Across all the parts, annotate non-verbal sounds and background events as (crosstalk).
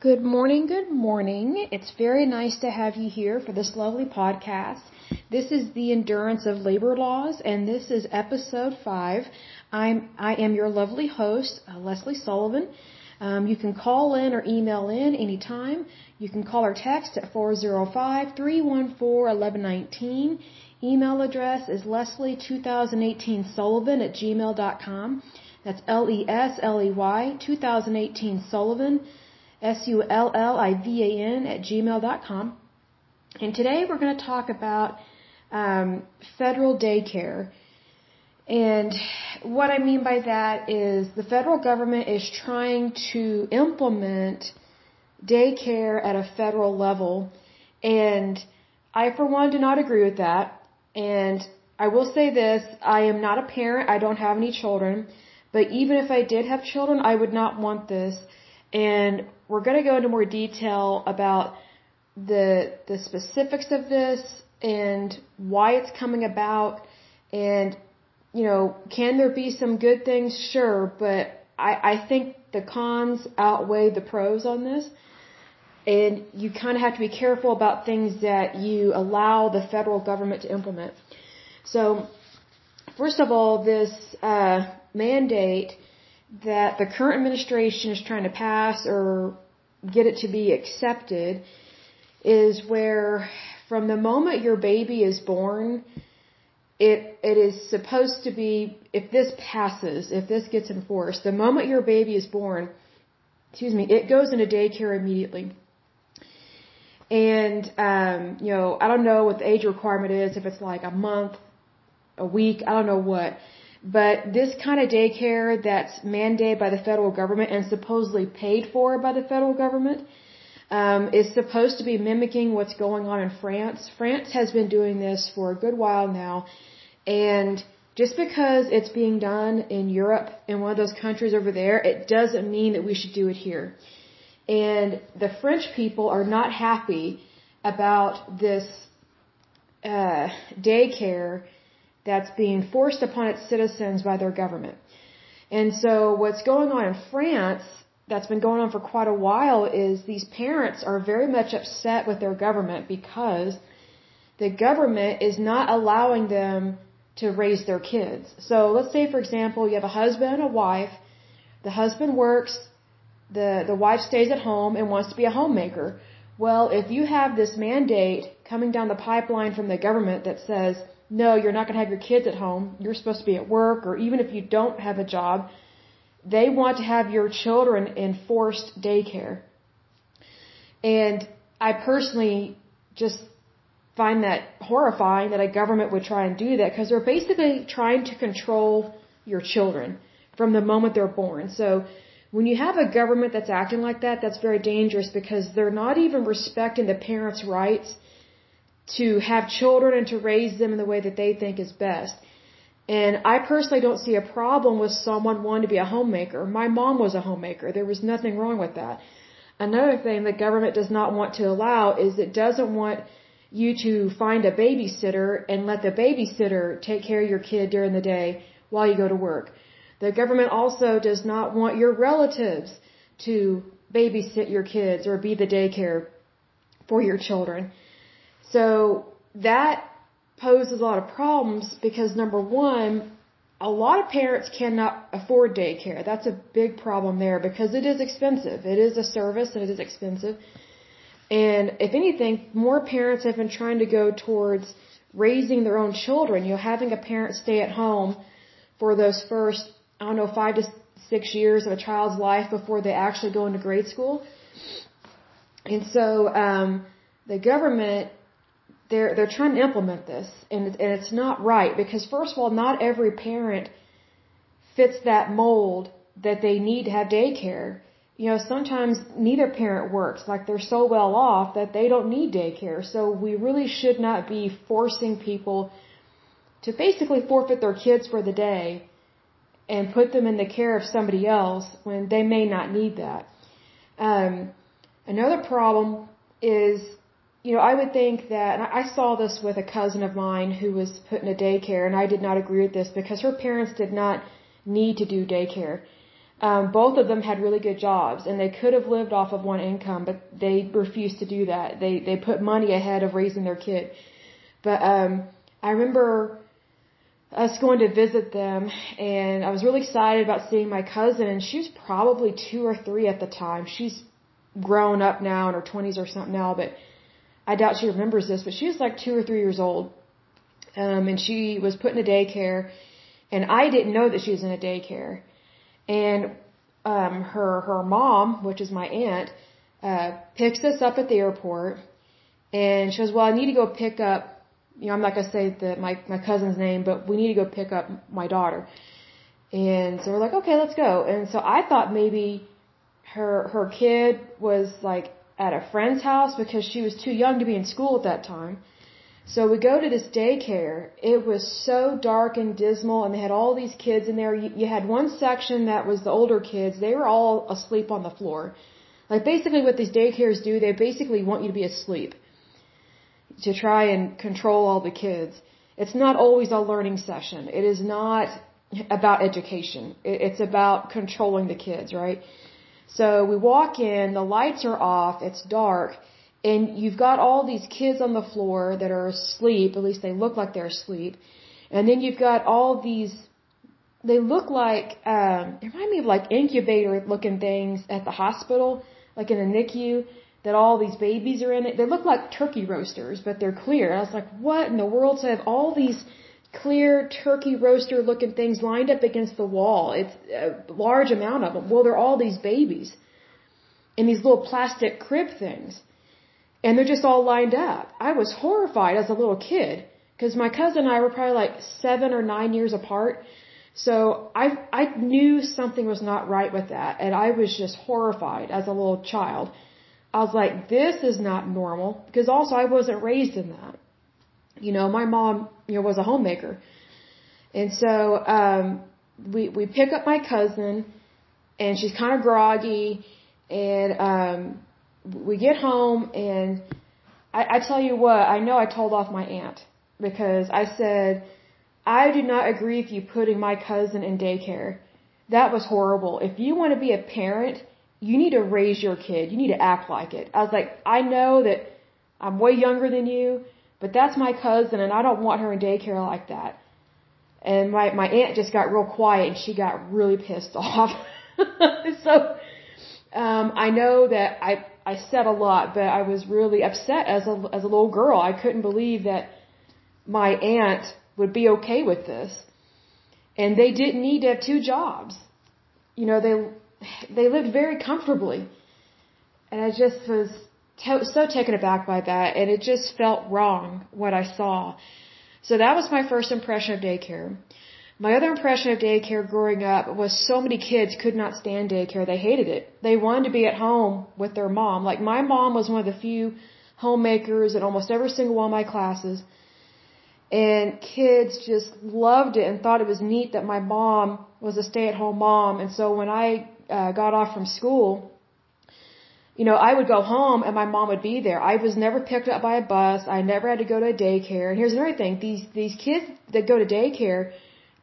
Good morning, good morning. It's very nice to have you here for this lovely podcast. This is the Endurance of Labor Laws, and this is episode five. I'm I am your lovely host, uh, Lesley Sullivan. Um, you can call in or email in anytime. You can call or text at 405-314-1119. Email address is lesley2018sullivan at gmail.com. That's L-E-S-L-E-Y 2018 Sullivan S-U-L-L-I-V-A-N at gmail.com. And today we're going to talk about um, federal daycare. And what I mean by that is the federal government is trying to implement daycare at a federal level. And I, for one, do not agree with that. And I will say this I am not a parent, I don't have any children. But even if I did have children, I would not want this. And we're going to go into more detail about the the specifics of this and why it's coming about and you know can there be some good things? Sure but i i think the cons outweigh the pros on this. And you kind of have to be careful about things that you allow the federal government to implement. So first of all this uh mandate that the current administration is trying to pass or get it to be accepted is where from the moment your baby is born, it it is supposed to be if this passes, if this gets enforced, the moment your baby is born, excuse me, it goes into daycare immediately. And um, you know, I don't know what the age requirement is, if it's like a month, a week, I don't know what. But this kind of daycare that's mandated by the federal government and supposedly paid for by the federal government um, is supposed to be mimicking what's going on in France. France has been doing this for a good while now, and just because it's being done in Europe in one of those countries over there, it doesn't mean that we should do it here. And the French people are not happy about this uh, daycare that's being forced upon its citizens by their government. And so what's going on in France that's been going on for quite a while is these parents are very much upset with their government because the government is not allowing them to raise their kids. So let's say for example you have a husband and a wife. The husband works, the the wife stays at home and wants to be a homemaker. Well, if you have this mandate coming down the pipeline from the government that says no, you're not going to have your kids at home. You're supposed to be at work, or even if you don't have a job, they want to have your children in forced daycare. And I personally just find that horrifying that a government would try and do that because they're basically trying to control your children from the moment they're born. So when you have a government that's acting like that, that's very dangerous because they're not even respecting the parents' rights to have children and to raise them in the way that they think is best. And I personally don't see a problem with someone wanting to be a homemaker. My mom was a homemaker. There was nothing wrong with that. Another thing the government does not want to allow is it doesn't want you to find a babysitter and let the babysitter take care of your kid during the day while you go to work. The government also does not want your relatives to babysit your kids or be the daycare for your children. So that poses a lot of problems because number one, a lot of parents cannot afford daycare. That's a big problem there because it is expensive. It is a service and it is expensive. And if anything, more parents have been trying to go towards raising their own children. You know, having a parent stay at home for those first, I don't know, five to six years of a child's life before they actually go into grade school. And so, um, the government they're they're trying to implement this, and it's, and it's not right because first of all, not every parent fits that mold that they need to have daycare. You know, sometimes neither parent works. Like they're so well off that they don't need daycare. So we really should not be forcing people to basically forfeit their kids for the day and put them in the care of somebody else when they may not need that. Um, another problem is you know, I would think that, I saw this with a cousin of mine who was put in a daycare, and I did not agree with this because her parents did not need to do daycare. Um, both of them had really good jobs, and they could have lived off of one income, but they refused to do that. They they put money ahead of raising their kid. But um, I remember us going to visit them, and I was really excited about seeing my cousin, and she was probably two or three at the time. She's grown up now in her twenties or something now, but I doubt she remembers this. But she was like two or three years old, um, and she was put in a daycare, and I didn't know that she was in a daycare and um, her her mom, which is my aunt, uh, picks us up at the airport, and she goes, "Well, I need to go pick up." You know, I'm not gonna say the my my cousin's name, but we need to go pick up my daughter. And so we're like, okay, let's go. And so I thought maybe her her kid was like at a friend's house because she was too young to be in school at that time. So we go to this daycare. It was so dark and dismal, and they had all these kids in there. You, you had one section that was the older kids. They were all asleep on the floor. Like basically, what these daycares do, they basically want you to be asleep to try and control all the kids. It's not always a learning session. It is not about education. It's about controlling the kids, right? So we walk in, the lights are off, it's dark, and you've got all these kids on the floor that are asleep, at least they look like they're asleep. And then you've got all these, they look like, um, they remind me of like incubator looking things at the hospital, like in a NICU, that all these babies are in it. They look like turkey roasters, but they're clear. And I was like, what in the world? So I have all these clear turkey roaster looking things lined up against the wall. It's a large amount of them. Well, they're all these babies in these little plastic crib things and they're just all lined up. I was horrified as a little kid because my cousin and I were probably like seven or nine years apart. So I I knew something was not right with that, and I was just horrified as a little child. I was like, this is not normal because also I wasn't raised in that. You know, my mom, you know, was a homemaker, and so um, we we pick up my cousin, and she's kind of groggy, and um, we get home and I, I tell you what, I know I told off my aunt because I said, I do not agree with you putting my cousin in daycare. That was horrible. If you want to be a parent, you need to raise your kid. You need to act like it. I was like, I know that I'm way younger than you, but that's my cousin and I don't want her in daycare like that. And my, my aunt just got real quiet and she got really pissed (laughs) off. so, um, I know that I, I said a lot, but I was really upset as a, as a little girl. I couldn't believe that my aunt would be okay with this. And they didn't need to have two jobs. You know, they, they lived very comfortably. And I just was so taken aback by that. And it just felt wrong what I saw. So that was my first impression of daycare. My other impression of daycare growing up was so many kids could not stand daycare. They hated it. They wanted to be at home with their mom. Like my mom was one of the few homemakers in almost every single one of my classes. And kids just loved it and thought it was neat that my mom was a stay-at-home mom. And so when I uh, got off from school, you know, I would go home and my mom would be there. I was never picked up by a bus. I never had to go to a daycare. And here's another thing: these these kids that go to daycare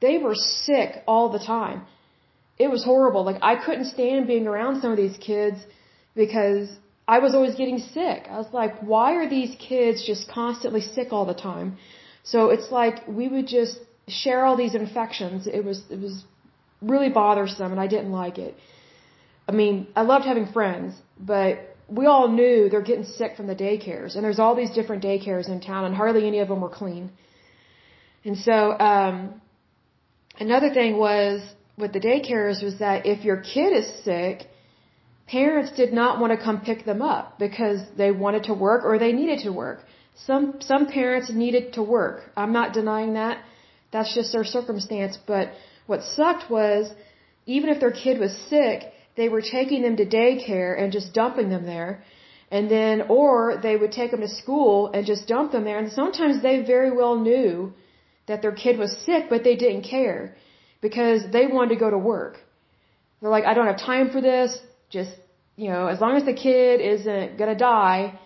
they were sick all the time. It was horrible. Like I couldn't stand being around some of these kids because I was always getting sick. I was like, why are these kids just constantly sick all the time? So it's like we would just share all these infections. It was it was really bothersome and I didn't like it. I mean, I loved having friends, but we all knew they're getting sick from the daycares and there's all these different daycares in town and hardly any of them were clean. And so um Another thing was with the daycares was that if your kid is sick, parents did not want to come pick them up because they wanted to work or they needed to work. Some some parents needed to work. I'm not denying that. That's just their circumstance, but what sucked was even if their kid was sick, they were taking them to daycare and just dumping them there. And then, or they would take them to school and just dump them there. And sometimes they very well knew that their kid was sick, but they didn't care because they wanted to go to work. They're like, I don't have time for this. Just, you know, as long as the kid isn't going to die,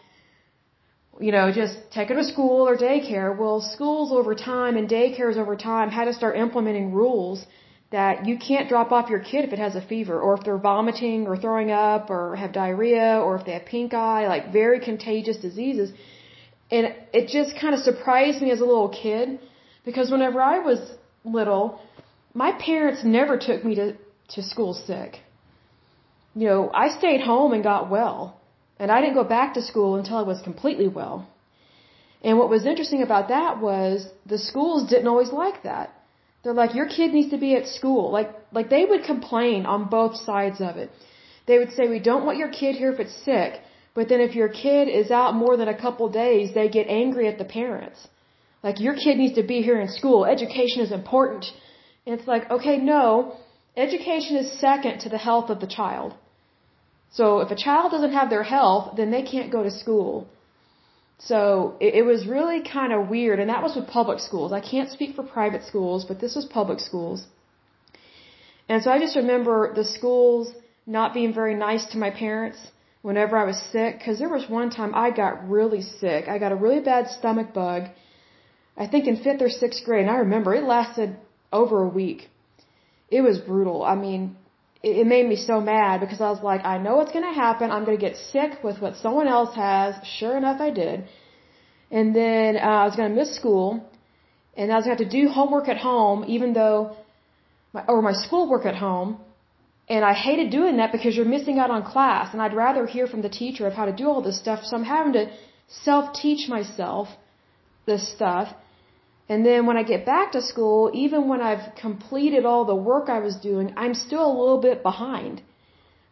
you know, just take her to school or daycare. Well, schools over time and daycares over time had to start implementing rules that you can't drop off your kid if it has a fever or if they're vomiting or throwing up or have diarrhea or if they have pink eye, like very contagious diseases. And it just kind of surprised me as a little kid because whenever I was little, my parents never took me to, to school sick. You know, I stayed home and got well. And I didn't go back to school until I was completely well. And what was interesting about that was the schools didn't always like that. They're like, your kid needs to be at school. Like, like they would complain on both sides of it. They would say, we don't want your kid here if it's sick. But then if your kid is out more than a couple days, they get angry at the parents. Like, your kid needs to be here in school. Education is important. And it's like, okay, no. Education is second to the health of the child. So if a child doesn't have their health, then they can't go to school. So it, it was really kind of weird, and that was with public schools. I can't speak for private schools, but this was public schools. And so I just remember the schools not being very nice to my parents whenever I was sick, because there was one time I got really sick. I got a really bad stomach bug, I think in fifth or sixth grade, and I remember it lasted over a week. It was brutal. I mean, it, made me so mad because I was like, I know what's going to happen. I'm going to get sick with what someone else has. Sure enough, I did. And then uh, I was going to miss school, and I was going to have to do homework at home, even though, my, or my schoolwork at home. And I hated doing that because you're missing out on class, and I'd rather hear from the teacher of how to do all this stuff. So I'm having to self-teach myself this stuff. And then when I get back to school, even when I've completed all the work I was doing, I'm still a little bit behind.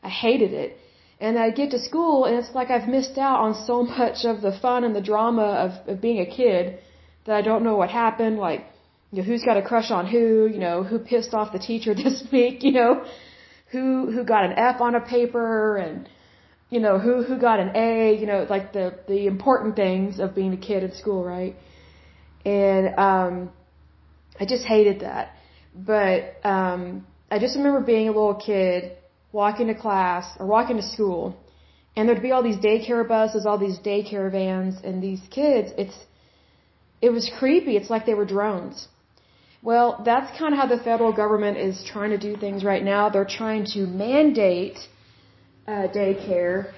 I hated it. And I get to school and it's like I've missed out on so (laughs) much of the fun and the drama of, of being a kid that I don't know what happened, like, you know, who's got a crush on who, you know, who pissed off the teacher (laughs) this week, you know, who, who got an F on a paper and, you know, who, who got an A, you know, like the, the important things of being a kid at school, right? And um, I just hated that. But um, I just remember being a little kid, walking to class or walking to school, and there'd be all these daycare buses, all these daycare vans, and these kids. It's it was creepy. It's like they were drones. Well, that's kind of how the federal government is trying to do things right now. They're trying to mandate uh, daycare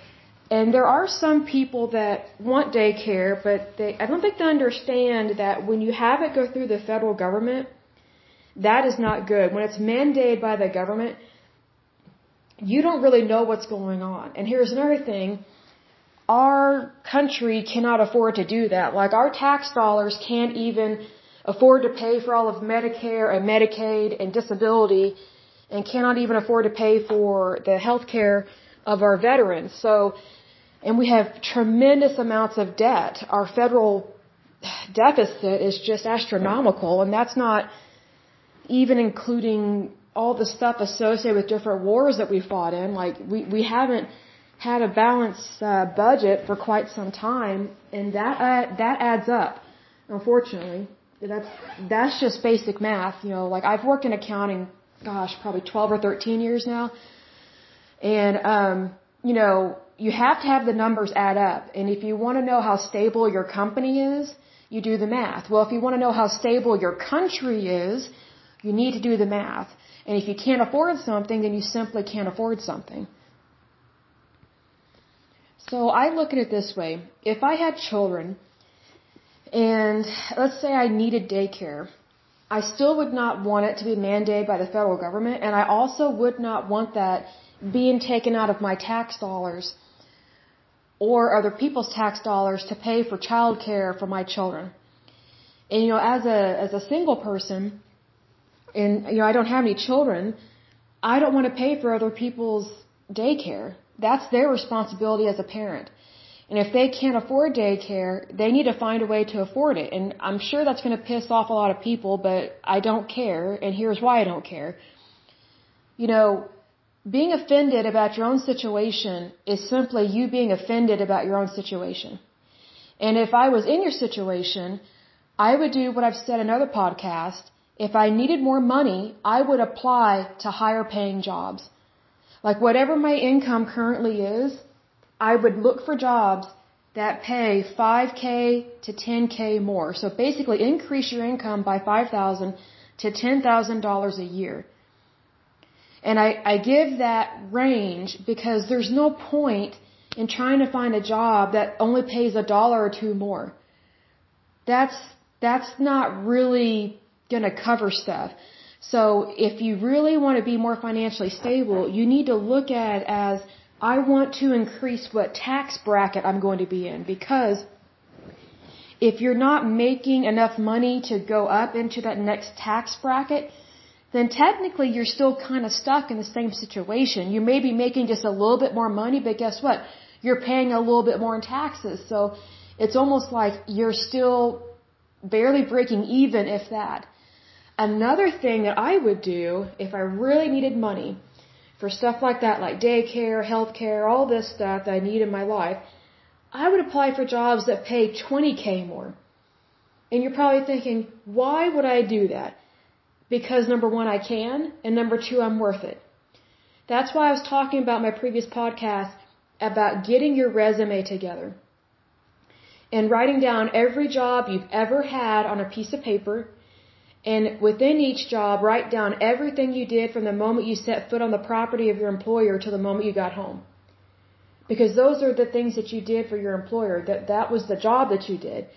and there are some people that want daycare, but they, I don't think they understand that when you have it go through the federal government, that is not good. When it's mandated by the government, you don't really know what's going on. And here's another thing. Our country cannot afford to do that. Like our tax dollars can't even afford to pay for all of Medicare and Medicaid and disability and cannot even afford to pay for the health care of our veterans. So and we have tremendous amounts of debt. Our federal deficit is just astronomical, and that's not even including all the stuff associated with different wars that we fought in. Like we we haven't had a balanced uh, budget for quite some time, and that uh, that adds up. Unfortunately, that's that's just basic math. You know, like I've worked in accounting, gosh, probably 12 or 13 years now, and um, you know, you have to have the numbers add up. And if you want to know how stable your company is, you do the math. Well, if you want to know how stable your country is, you need to do the math. And if you can't afford something, then you simply can't afford something. So I look at it this way. If I had children, and let's say I needed daycare, I still would not want it to be mandated by the federal government, and I also would not want that being taken out of my tax dollars or other people's tax dollars to pay for child care for my children. And you know, as a as a single person, and you know, I don't have any children, I don't want to pay for other people's daycare. That's their responsibility as a parent. And if they can't afford daycare, they need to find a way to afford it. And I'm sure that's going to piss off a lot of people, but I don't care. And here's why I don't care. You know, being offended about your own situation is simply you being offended about your own situation. And if I was in your situation, I would do what I've said in other podcasts. If I needed more money, I would apply to higher paying jobs. Like whatever my income currently is, I would look for jobs that pay 5k to 10k more. So basically increase your income by 5,000 to $10,000 a year. And I, I give that range because there's no point in trying to find a job that only pays a dollar or two more. That's, that's not really gonna cover stuff. So if you really want to be more financially stable, you need to look at it as I want to increase what tax bracket I'm going to be in because if you're not making enough money to go up into that next tax bracket, then technically you're still kind of stuck in the same situation. You may be making just a little bit more money, but guess what? You're paying a little bit more in taxes. So it's almost like you're still barely breaking even, if that. Another thing that I would do if I really needed money for stuff like that, like daycare, healthcare, all this stuff that I need in my life, I would apply for jobs that pay 20k more. And you're probably thinking, why would I do that? Because number one, I can, and number two, I'm worth it. That's why I was talking about my previous podcast about getting your resume together and writing down every job you've ever had on a piece of paper. And within each job, write down everything you did from the moment you set foot on the property of your employer to the moment you got home. Because those are the things that you did for your employer, that that was the job that you did.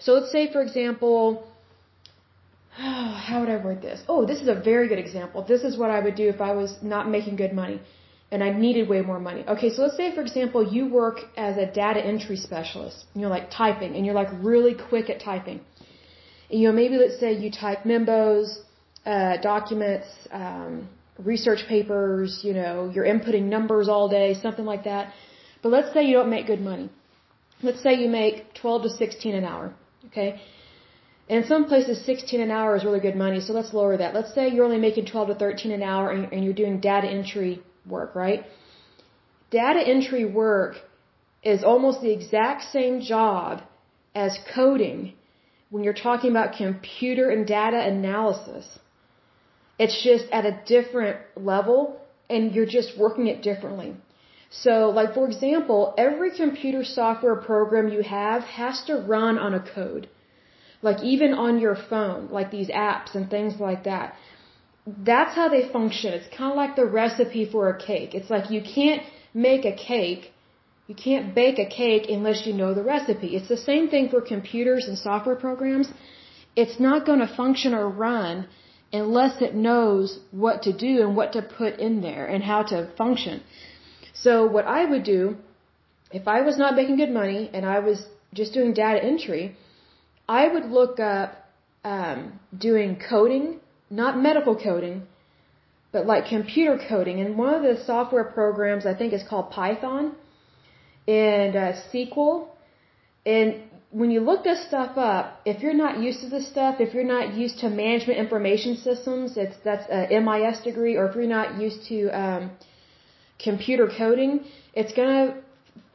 So let's say, for example, (sighs) how would I word this? Oh, this is a very good example. This is what I would do if I was not making good money and I needed way more money. Okay, so let's say, for example, you work as a data entry specialist. And you're like typing and you're like really quick at typing. And, you know, maybe let's say you type membos, uh, documents, um, research papers, you know, you're inputting numbers all day, something like that. But let's say you don't make good money. Let's say you make 12 to 16 an hour. Okay. And in some places, 16 an hour is really good money, so let's lower that. Let's say you're only making 12 to 13 an hour and you're doing data entry work, right? Data entry work is almost the exact same job as coding when you're talking about computer and data analysis. It's just at a different level and you're just working it differently. So, like for example, every computer software program you have has to run on a code like even on your phone, like these apps and things like that. That's how they function. It's kind of like the recipe for a cake. It's like you can't make a cake, you can't bake a cake unless you know the recipe. It's the same thing for computers and software programs. It's not going to function or run unless it knows what to do and what to put in there and how to function. So what I would do, if I was not making good money and I was just doing data entry, I would look up um, doing coding, not medical coding, but like computer coding. And one of the software programs I think is called Python and uh, SQL. And when you look this stuff up, if you're not used to this stuff, if you're not used to management information systems, it's that's a MIS degree, or if you're not used to um, computer coding, it's gonna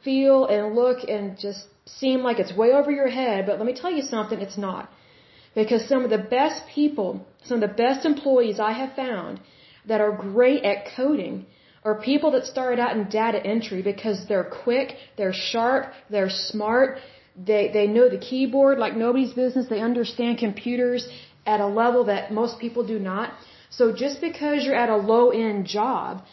feel and look and just seem like it's way over your head, but let me tell you something, it's not. Because some of the best people, some of the best employees I have found that are great at coding are people that started out in data entry because they're quick, they're sharp, they're smart, they, they know the keyboard like nobody's business, they understand computers at a level that most people do not. So just because you're at a low end job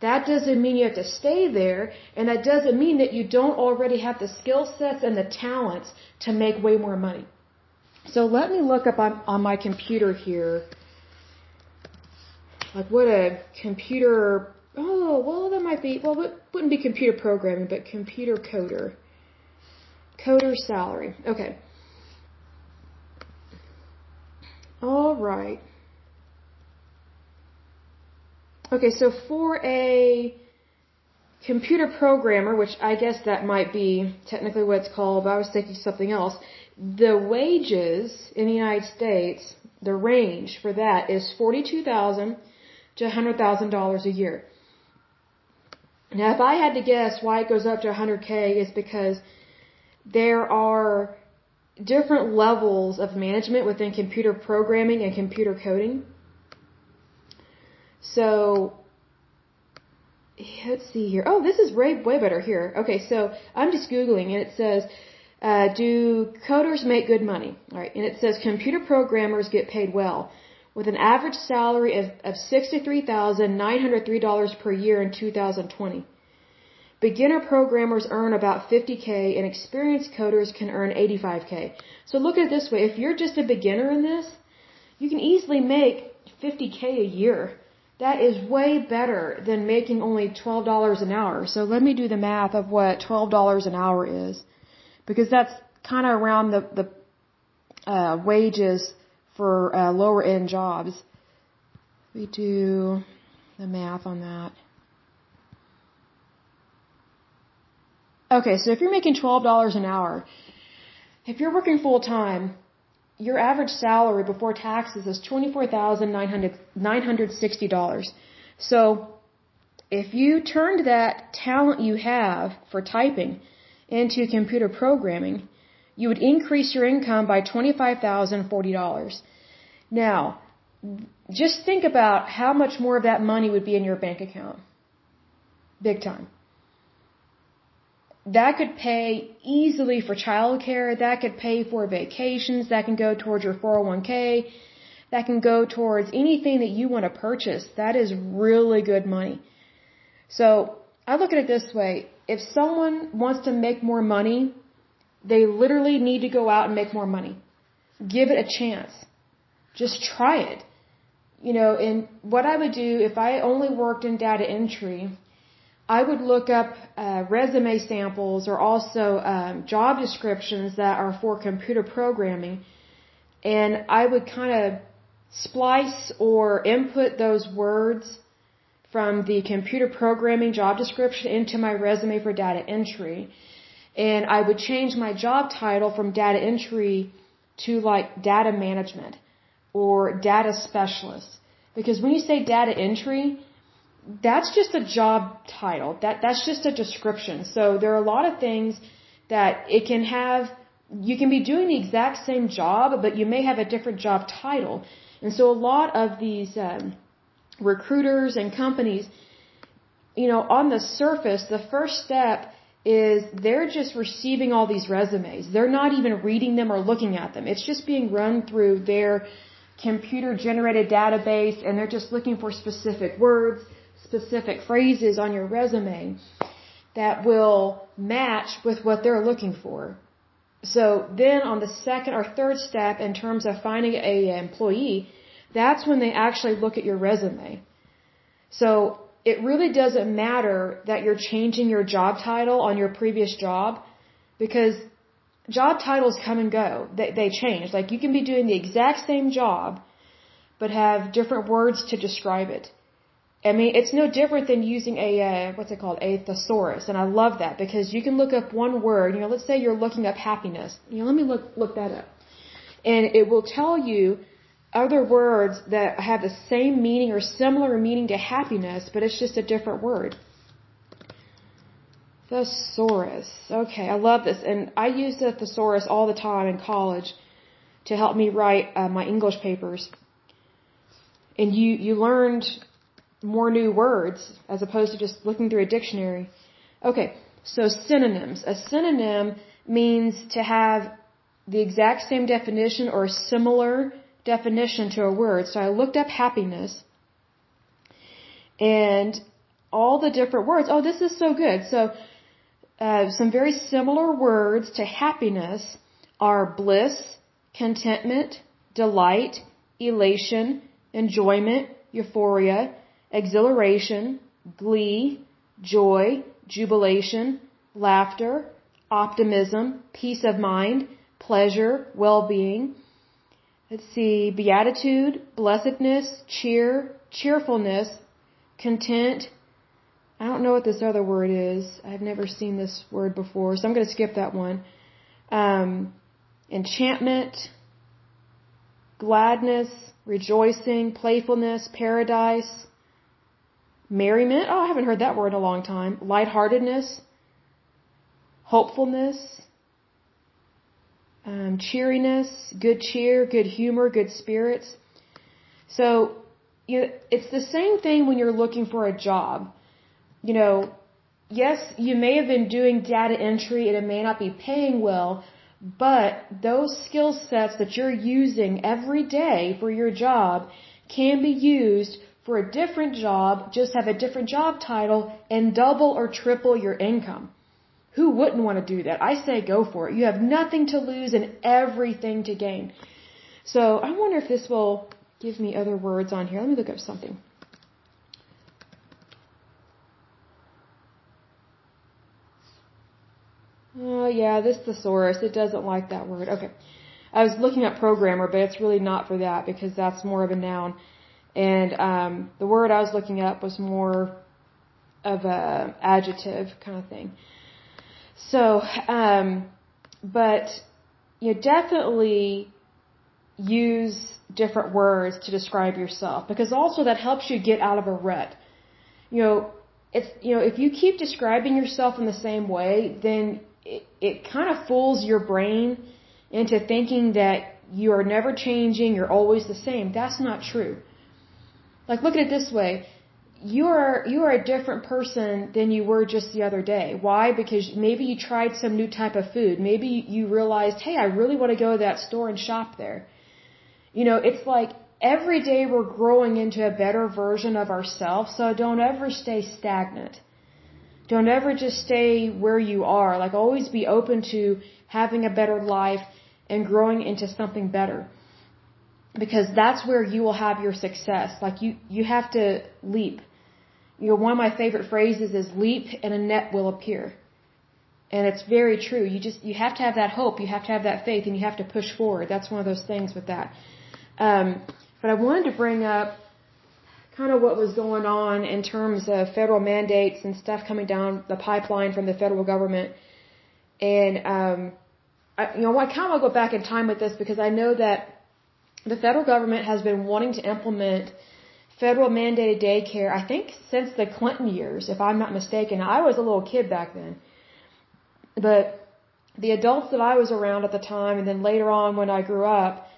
that doesn't mean you have to stay there, and that doesn't mean that you don't already have the skill sets and the talents to make way more money. So let me look up on, on my computer here, like what a computer, oh, well, that might be, well, it wouldn't be computer programming, but computer coder. Coder salary. Okay. All right. Okay, so for a computer programmer, which I guess that might be technically what it's called, but I was thinking something else. The wages in the United States, the range for that is forty-two thousand to a hundred thousand dollars a year. Now, if I had to guess why it goes up to 100k, is because there are different levels of management within computer programming and computer coding. So let's see here. Oh, this is way way better here. Okay, so I'm just googling and it says, uh, "Do coders make good money?" All right, and it says computer programmers get paid well. with an average salary of, of $63,903 per year in 2020. Beginner programmers earn about 50k and experienced coders can earn 85k. So look at it this way, if you're just a beginner in this, you can easily make 50k a year. That is way better than making only $12 an hour. So let me do the math of what $12 an hour is. Because that's kind of around the, the uh, wages for uh, lower end jobs. We do the math on that. Okay, so if you're making $12 an hour, if you're working full time, your average salary before taxes is $24,960. So, if you turned that talent you have for typing into computer programming, you would increase your income by $25,040. Now, just think about how much more of that money would be in your bank account. Big time that could pay easily for childcare, that could pay for vacations, that can go towards your 401k, that can go towards anything that you want to purchase. That is really good money. So, I look at it this way. If someone wants to make more money, they literally need to go out and make more money. Give it a chance. Just try it. You know, and what I would do if I only worked in data entry, I would look up uh, resume samples or also um, job descriptions that are for computer programming, and I would kind of splice or input those words from the computer programming job description into my resume for data entry. And I would change my job title from data entry to like data management or data specialist. Because when you say data entry, that's just a job title. That that's just a description. So there are a lot of things that it can have. You can be doing the exact same job, but you may have a different job title. And so a lot of these um, recruiters and companies, you know, on the surface, the first step is they're just receiving all these resumes. They're not even reading them or looking at them. It's just being run through their computer generated database and they're just looking for specific words specific phrases on your resume that will match with what they're looking for. So then on the second or third step in terms of finding a employee, that's when they actually look at your resume. So it really doesn't matter that you're changing your job title on your previous job because job titles come and go. They, they change. Like you can be doing the exact same job but have different words to describe it. I mean, it's no different than using a, uh, what's it called, a thesaurus. And I love that because you can look up one word, you know, let's say you're looking up happiness. You know, let me look, look that up. And it will tell you other words that have the same meaning or similar meaning to happiness, but it's just a different word. Thesaurus. Okay, I love this. And I use the thesaurus all the time in college to help me write uh, my English papers. And you, you learned more new words as opposed to just looking through a dictionary. Okay, so synonyms. A synonym means to have the exact same definition or a similar definition to a word. So I looked up happiness and all the different words. Oh, this is so good. So uh, some very similar words to happiness are bliss, contentment, delight, elation, enjoyment, euphoria, exhilaration, glee, joy, jubilation, laughter, optimism, peace of mind, pleasure, well-being. Let's see, beatitude, blessedness, cheer, cheerfulness, content. I don't know what this other word is. I've never seen this word before, so I'm going to skip that one. Um, enchantment, gladness, rejoicing, playfulness, paradise, merriment. Oh, I haven't heard that word in a long time. Lightheartedness, hopefulness, um, cheeriness, good cheer, good humor, good spirits. So, you know, it's the same thing when you're looking for a job. You know, yes, you may have been doing data entry and it may not be paying well, but those skill sets that you're using every day for your job can be used for a different job, just have a different job title, and double or triple your income. Who wouldn't want to do that? I say go for it. You have nothing to lose and everything to gain. So I wonder if this will give me other words on here. Let me look up something. Oh, yeah, this thesaurus. It doesn't like that word. Okay. I was looking up programmer, but it's really not for that because that's more of a noun. And um, the word I was looking up was more of a adjective kind of thing. So, um, but you definitely use different words to describe yourself because also that helps you get out of a rut. You know, it's you know if you keep describing yourself in the same way, then it, it kind of fools your brain into thinking that you are never changing, you're always the same. That's not true. Like look at it this way you are you are a different person than you were just the other day. Why? Because maybe you tried some new type of food. Maybe you realized, "Hey, I really want to go to that store and shop there." You know, it's like every day we're growing into a better version of ourselves, so don't ever stay stagnant. Don't ever just stay where you are. Like always be open to having a better life and growing into something better because that's where you will have your success. Like you, you have to leap you know, one of my favorite phrases is leap and a net will appear. And it's very true. You just, you have to have that hope. You have to have that faith and you have to push forward. That's one of those things with that. Um, but I wanted to bring up kind of what was going on in terms of federal mandates and stuff coming down the pipeline from the federal government. And, um, I, you know, I kind of want to go back in time with this because I know that the federal government has been wanting to implement federal mandated daycare, I think since the Clinton years, if I'm not mistaken. I was a little kid back then. But the adults that I was around at the time and then later on when I grew up,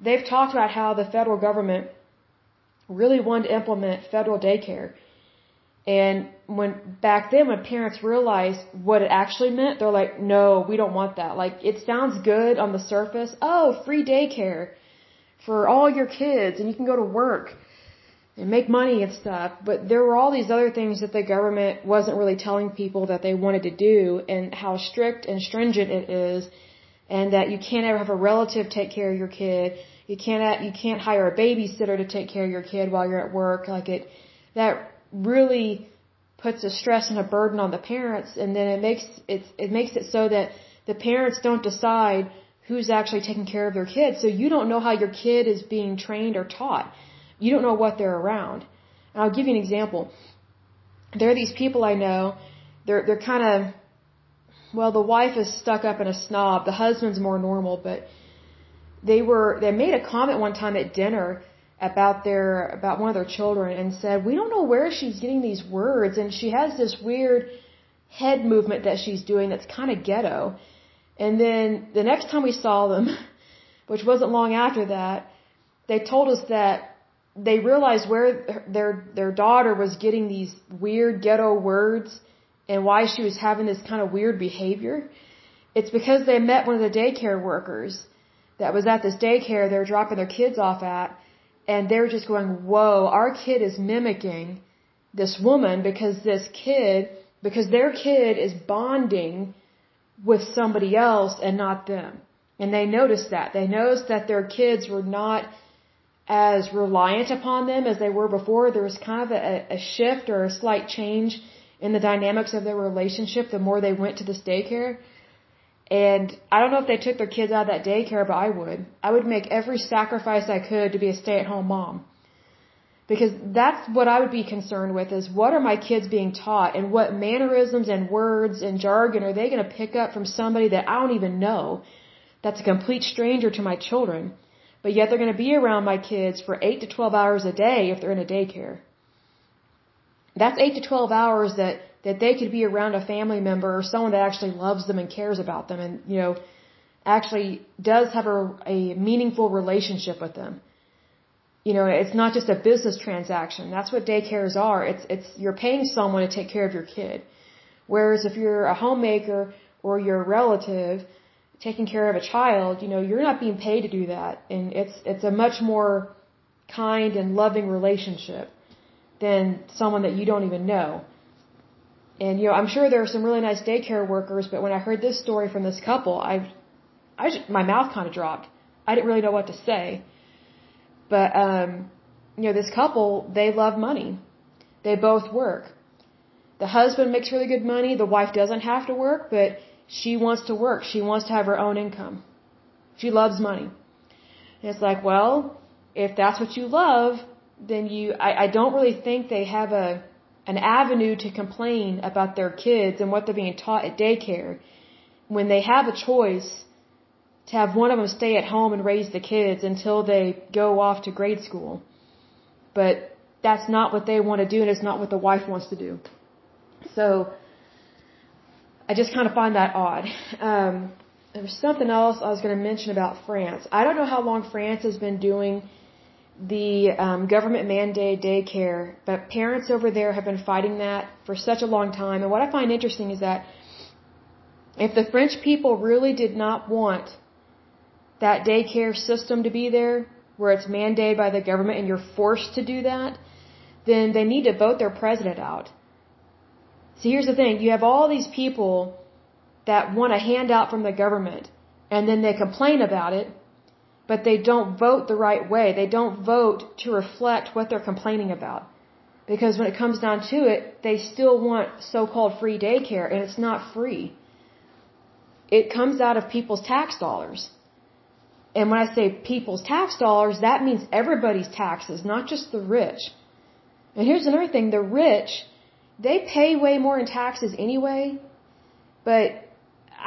they've talked about how the federal government really wanted to implement federal daycare. And when back then when parents realized what it actually meant, they're like, no, we don't want that. Like, it sounds good on the surface. Oh, free daycare for all your kids and you can go to work and make money and stuff. But there were all these other things that the government wasn't really telling people that they wanted to do and how strict and stringent it is and that you can't ever have a relative take care of your kid. You can't, you can't hire a babysitter to take care of your kid while you're at work. Like it, that really puts a stress and a burden on the parents and then it makes it, it makes it so that the parents don't decide who's actually taking care of their kids. So you don't know how your kid is being trained or taught you don't know what they're around. And I'll give you an example. There are these people I know. They're they're kind of well, the wife is stuck up and a snob. The husband's more normal, but they were they made a comment one time at dinner about their about one of their children and said, "We don't know where she's getting these words and she has this weird head movement that she's doing that's kind of ghetto." And then the next time we saw them, (laughs) which wasn't long after that, they told us that they realized where their their daughter was getting these weird ghetto words and why she was having this kind of weird behavior. It's because they met one of the daycare workers that was at this daycare they were dropping their kids off at and they were just going, "Whoa, our kid is mimicking this woman because this kid because their kid is bonding with somebody else and not them." And they noticed that. They noticed that their kids were not as reliant upon them as they were before. There was kind of a, a shift or a slight change in the dynamics of their relationship the more they went to this daycare. And I don't know if they took their kids out of that daycare, but I would. I would make every sacrifice I could to be a stay at home mom. Because that's what I would be concerned with is what are my kids being taught and what mannerisms and words and jargon are they going to pick up from somebody that I don't even know that's a complete stranger to my children but yet they're going to be around my kids for 8 to 12 hours a day if they're in a daycare. That's 8 to 12 hours that, that they could be around a family member or someone that actually loves them and cares about them and, you know, actually does have a, a meaningful relationship with them. You know, it's not just a business transaction. That's what daycares are. It's, it's, you're paying someone to take care of your kid. Whereas if you're a homemaker or you're a relative, taking care of a child, you know, you're not being paid to do that. And it's, it's a much more kind and loving relationship than someone that you don't even know. And, you know, I'm sure there are some really nice daycare workers, but when I heard this story from this couple, I, I just, my mouth kind of dropped. I didn't really know what to say. But, um, you know, this couple, they love money. They both work. The husband makes really good money. The wife doesn't have to work, but she wants to work. She wants to have her own income. She loves money. And it's like, well, if that's what you love, then you, I, I don't really think they have a, an avenue to complain about their kids and what they're being taught at daycare when they have a choice to have one of them stay at home and raise the kids until they go off to grade school. But that's not what they want to do and it's not what the wife wants to do. So, I just kind of find that odd. Um, there was something else I was going to mention about France. I don't know how long France has been doing the um, government mandated daycare, but parents over there have been fighting that for such a long time. And what I find interesting is that if the French people really did not want that daycare system to be there, where it's mandated by the government and you're forced to do that, then they need to vote their president out. See, here's the thing. You have all these people that want a handout from the government, and then they complain about it, but they don't vote the right way. They don't vote to reflect what they're complaining about. Because when it comes down to it, they still want so-called free daycare, and it's not free. It comes out of people's tax dollars. And when I say people's tax dollars, that means everybody's taxes, not just the rich. And here's another thing, the rich, they pay way more in taxes anyway, but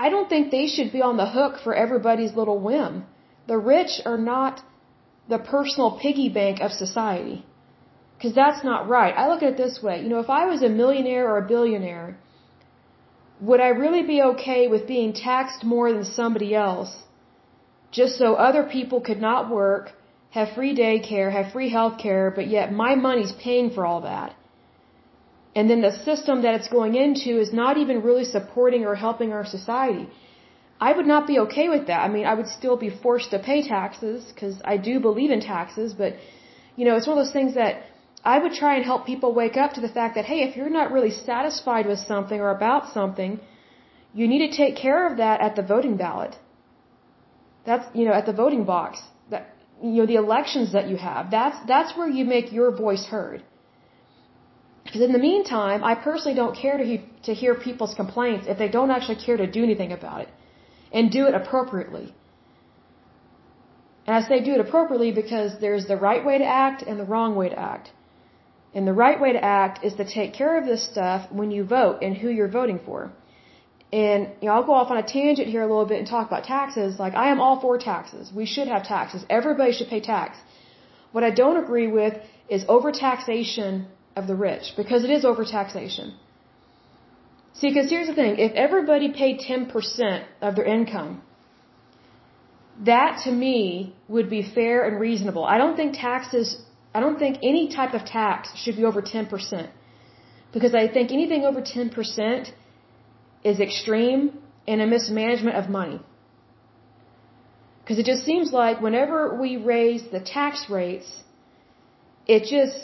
I don't think they should be on the hook for everybody's little whim. The rich are not the personal piggy bank of society. Because that's not right. I look at it this way. You know, if I was a millionaire or a billionaire, would I really be okay with being taxed more than somebody else just so other people could not work, have free daycare, have free health care, but yet my money's paying for all that? And then the system that it's going into is not even really supporting or helping our society. I would not be okay with that. I mean, I would still be forced to pay taxes because I do believe in taxes, but you know, it's one of those things that I would try and help people wake up to the fact that hey, if you're not really satisfied with something or about something, you need to take care of that at the voting ballot. That's, you know, at the voting box. That you know, the elections that you have. That's that's where you make your voice heard. Because in the meantime, I personally don't care to, he, to hear people's complaints if they don't actually care to do anything about it. And do it appropriately. And I say do it appropriately because there's the right way to act and the wrong way to act. And the right way to act is to take care of this stuff when you vote and who you're voting for. And you know, I'll go off on a tangent here a little bit and talk about taxes. Like I am all for taxes. We should have taxes. Everybody should pay tax. What I don't agree with is overtaxation of the rich because it is overtaxation. See, because here's the thing: if everybody paid 10% of their income, that to me would be fair and reasonable. I don't think taxes. I don't think any type of tax should be over 10%. Because I think anything over 10% is extreme and a mismanagement of money. Because it just seems like whenever we raise the tax rates, it just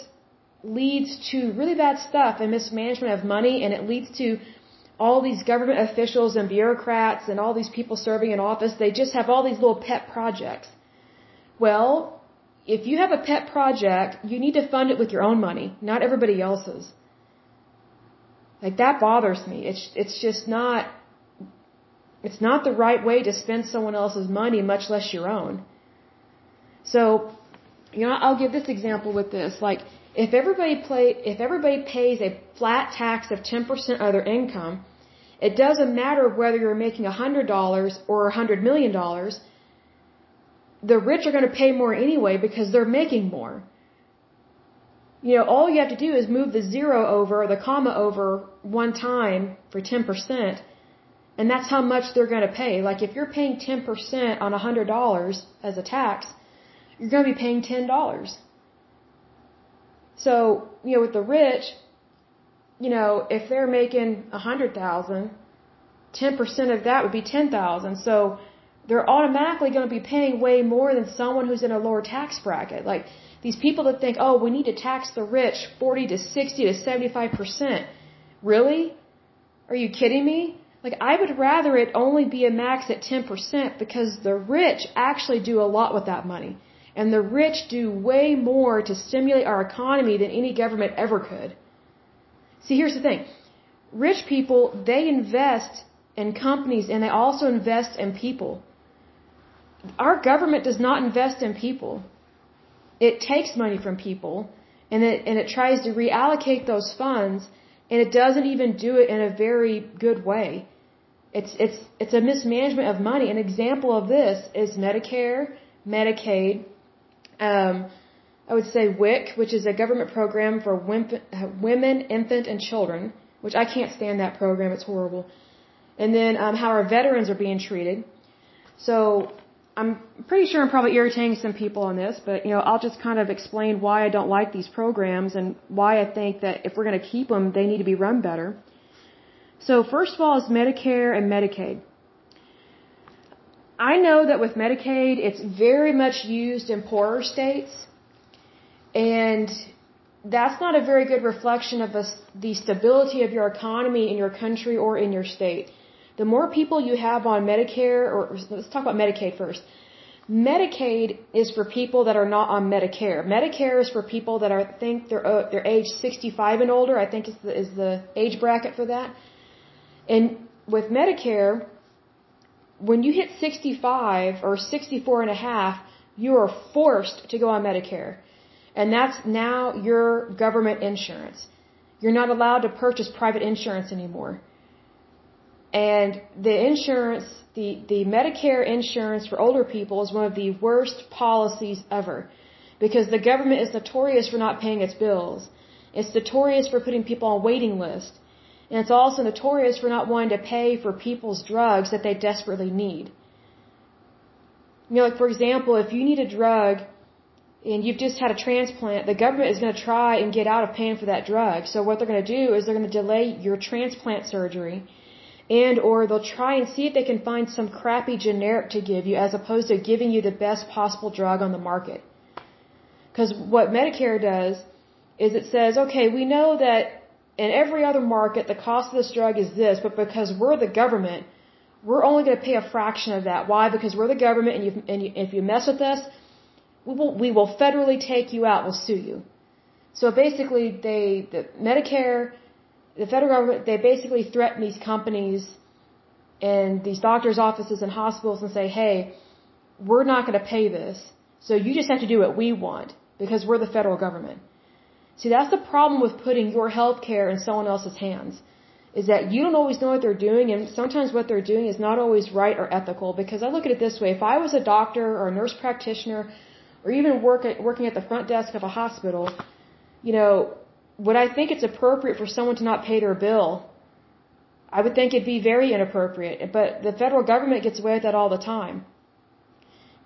leads to really bad stuff and mismanagement of money, and it leads to all these government officials and bureaucrats and all these people serving in office, they just have all these little pet projects. Well, if you have a pet project, you need to fund it with your own money, not everybody else's. Like that bothers me. It's it's just not it's not the right way to spend someone else's money, much less your own. So, you know, I'll give this example with this. Like if everybody play, if everybody pays a flat tax of 10% of their income, it doesn't matter whether you're making $100 or $100 million. The rich are going to pay more anyway because they're making more. You know, all you have to do is move the zero over or the comma over one time for 10%, and that's how much they're going to pay. Like if you're paying 10% on $100 as a tax, you're going to be paying $10. So, you know, with the rich, you know, if they're making a hundred thousand, ten percent of that would be ten thousand. So they're automatically going to be paying way more than someone who's in a lower tax bracket. Like these people that think, oh, we need to tax the rich 40 to 60 to 75 percent. Really? Are you kidding me? Like I would rather it only be a max at 10 percent because the rich actually do a lot with that money. And the rich do way more to stimulate our economy than any government ever could. See, here's the thing. Rich people, they invest in companies and they also invest in people. Our government does not invest in people. It takes money from people and it, and it tries to reallocate those funds and it doesn't even do it in a very good way. It's, it's, it's a mismanagement of money. An example of this is Medicare, Medicaid, um, I would say WIC, which is a government program for women, infant, and children, which I can't stand that program. It's horrible. And then um, how our veterans are being treated. So I'm pretty sure I'm probably irritating some people on this, but you know I'll just kind of explain why I don't like these programs and why I think that if we're going to keep them, they need to be run better. So first of all is Medicare and Medicaid. I know that with Medicaid, it's very much used in poorer states, and that's not a very good reflection of the stability of your economy in your country or in your state. The more people you have on Medicare, or let's talk about Medicaid first. Medicaid is for people that are not on Medicare. Medicare is for people that are I think they're uh, they're age 65 and older. I think is the, is the age bracket for that. And with Medicare, when you hit 65 or 64 and a half, you are forced to go on Medicare. And that's now your government insurance. You're not allowed to purchase private insurance anymore. And the insurance, the, the Medicare insurance for older people is one of the worst policies ever. Because the government is notorious for not paying its bills. It's notorious for putting people on waiting lists. And it's also notorious for not wanting to pay for people's drugs that they desperately need. You know, like for example, if you need a drug and you've just had a transplant, the government is going to try and get out of paying for that drug. So what they're going to do is they're going to delay your transplant surgery and or they'll try and see if they can find some crappy generic to give you as opposed to giving you the best possible drug on the market. Because what Medicare does is it says, okay, we know that in every other market, the cost of this drug is this, but because we're the government, we're only going to pay a fraction of that. Why? Because we're the government, and, you, and you, if you mess with us, we will, we will federally take you out. We'll sue you. So basically, they, the Medicare, the federal government, they basically threaten these companies and these doctors' offices and hospitals and say, hey, we're not going to pay this. So you just have to do what we want because we're the federal government. See, that's the problem with putting your health care in someone else's hands. Is that you don't always know what they're doing, and sometimes what they're doing is not always right or ethical. Because I look at it this way: if I was a doctor or a nurse practitioner, or even work at, working at the front desk of a hospital, you know, would I think it's appropriate for someone to not pay their bill? I would think it'd be very inappropriate. But the federal government gets away with that all the time.